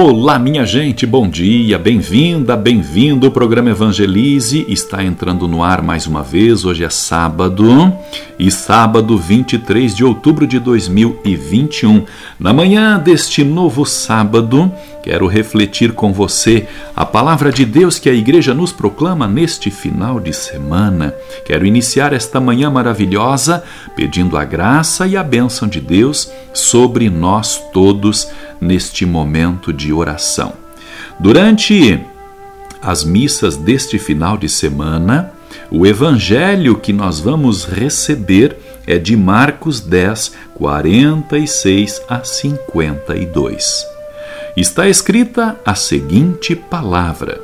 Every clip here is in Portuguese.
Olá, minha gente, bom dia, bem-vinda, bem-vindo. O programa Evangelize está entrando no ar mais uma vez. Hoje é sábado e sábado 23 de outubro de 2021. Na manhã deste novo sábado, quero refletir com você a palavra de Deus que a igreja nos proclama neste final de semana. Quero iniciar esta manhã maravilhosa pedindo a graça e a bênção de Deus sobre nós todos neste momento de oração. Durante as missas deste final de semana, o evangelho que nós vamos receber é de Marcos 10, 46 a 52. Está escrita a seguinte palavra: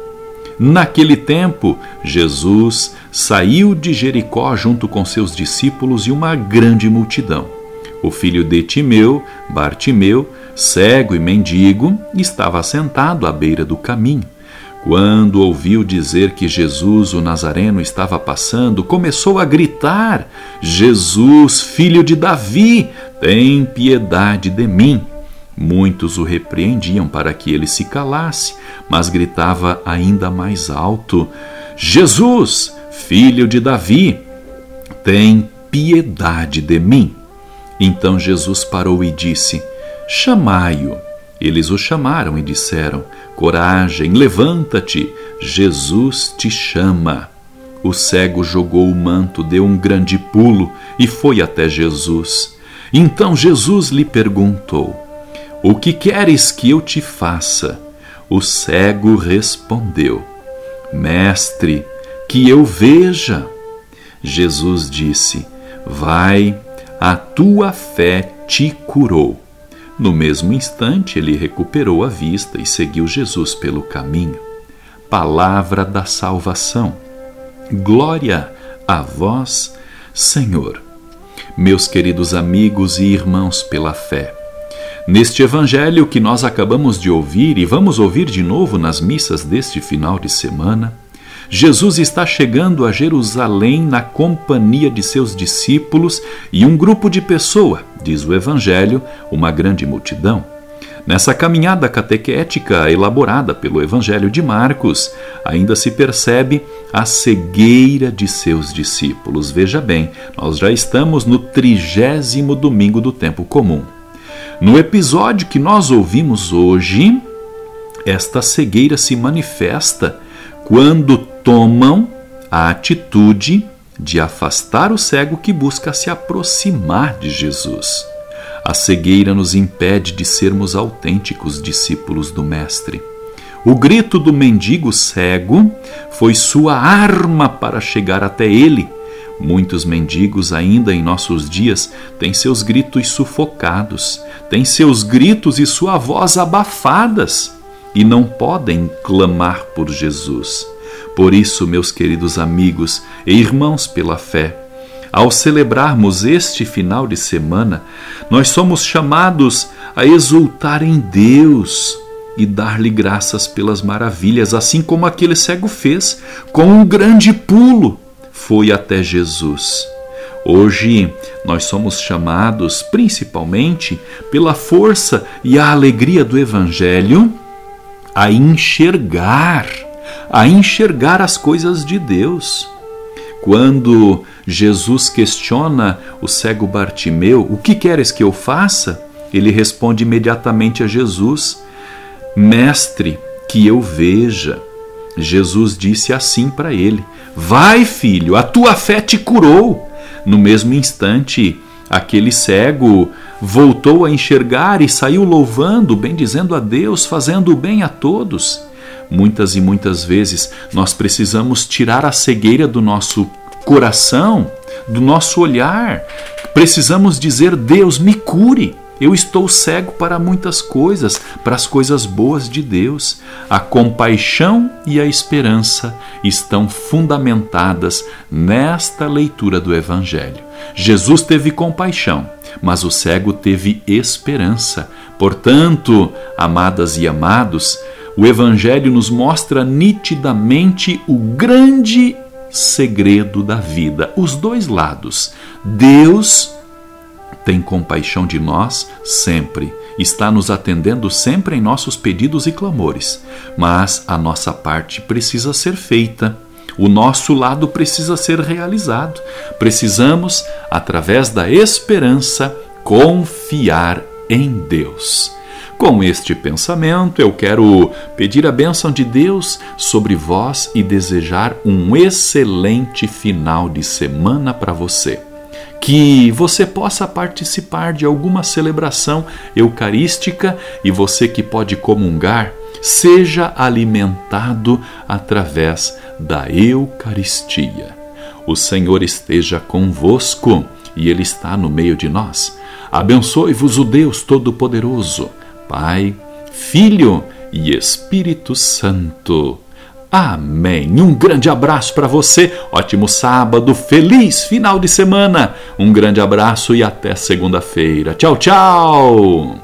Naquele tempo, Jesus saiu de Jericó junto com seus discípulos e uma grande multidão. O filho de Timeu, Bartimeu, cego e mendigo, estava sentado à beira do caminho. Quando ouviu dizer que Jesus, o Nazareno, estava passando, começou a gritar: Jesus, filho de Davi, tem piedade de mim. Muitos o repreendiam para que ele se calasse, mas gritava ainda mais alto: Jesus, filho de Davi, tem piedade de mim. Então Jesus parou e disse: Chamai-o. Eles o chamaram e disseram: Coragem, levanta-te, Jesus te chama. O cego jogou o manto, deu um grande pulo e foi até Jesus. Então Jesus lhe perguntou: O que queres que eu te faça? O cego respondeu: Mestre, que eu veja. Jesus disse: Vai, a tua fé te curou. No mesmo instante, ele recuperou a vista e seguiu Jesus pelo caminho. Palavra da salvação. Glória a vós, Senhor. Meus queridos amigos e irmãos pela fé, neste evangelho que nós acabamos de ouvir e vamos ouvir de novo nas missas deste final de semana, Jesus está chegando a Jerusalém na companhia de seus discípulos e um grupo de pessoas, diz o Evangelho, uma grande multidão. Nessa caminhada catequética elaborada pelo Evangelho de Marcos, ainda se percebe a cegueira de seus discípulos. Veja bem, nós já estamos no trigésimo domingo do tempo comum. No episódio que nós ouvimos hoje, esta cegueira se manifesta quando tomam a atitude de afastar o cego que busca se aproximar de Jesus. A cegueira nos impede de sermos autênticos discípulos do Mestre. O grito do mendigo cego foi sua arma para chegar até ele. Muitos mendigos, ainda em nossos dias, têm seus gritos sufocados, têm seus gritos e sua voz abafadas e não podem clamar por Jesus. Por isso, meus queridos amigos e irmãos pela fé, ao celebrarmos este final de semana, nós somos chamados a exultar em Deus e dar-lhe graças pelas maravilhas, assim como aquele cego fez, com um grande pulo, foi até Jesus. Hoje nós somos chamados, principalmente pela força e a alegria do Evangelho, a enxergar, a enxergar as coisas de Deus. Quando Jesus questiona o cego Bartimeu: O que queres que eu faça? Ele responde imediatamente a Jesus: Mestre, que eu veja. Jesus disse assim para ele: Vai, filho, a tua fé te curou. No mesmo instante, aquele cego voltou a enxergar e saiu louvando, bendizendo a Deus, fazendo o bem a todos. Muitas e muitas vezes nós precisamos tirar a cegueira do nosso coração, do nosso olhar. Precisamos dizer: Deus, me cure. Eu estou cego para muitas coisas, para as coisas boas de Deus. A compaixão e a esperança estão fundamentadas nesta leitura do Evangelho. Jesus teve compaixão, mas o cego teve esperança. Portanto, amadas e amados, o Evangelho nos mostra nitidamente o grande segredo da vida, os dois lados. Deus tem compaixão de nós sempre, está nos atendendo sempre em nossos pedidos e clamores, mas a nossa parte precisa ser feita. O nosso lado precisa ser realizado. Precisamos, através da esperança, confiar em Deus. Com este pensamento, eu quero pedir a bênção de Deus sobre vós e desejar um excelente final de semana para você que você possa participar de alguma celebração eucarística e você que pode comungar, seja alimentado através da Eucaristia. O Senhor esteja convosco e Ele está no meio de nós. Abençoe-vos o Deus Todo-Poderoso, Pai, Filho e Espírito Santo. Amém. Um grande abraço para você. Ótimo sábado, feliz final de semana. Um grande abraço e até segunda-feira. Tchau, tchau.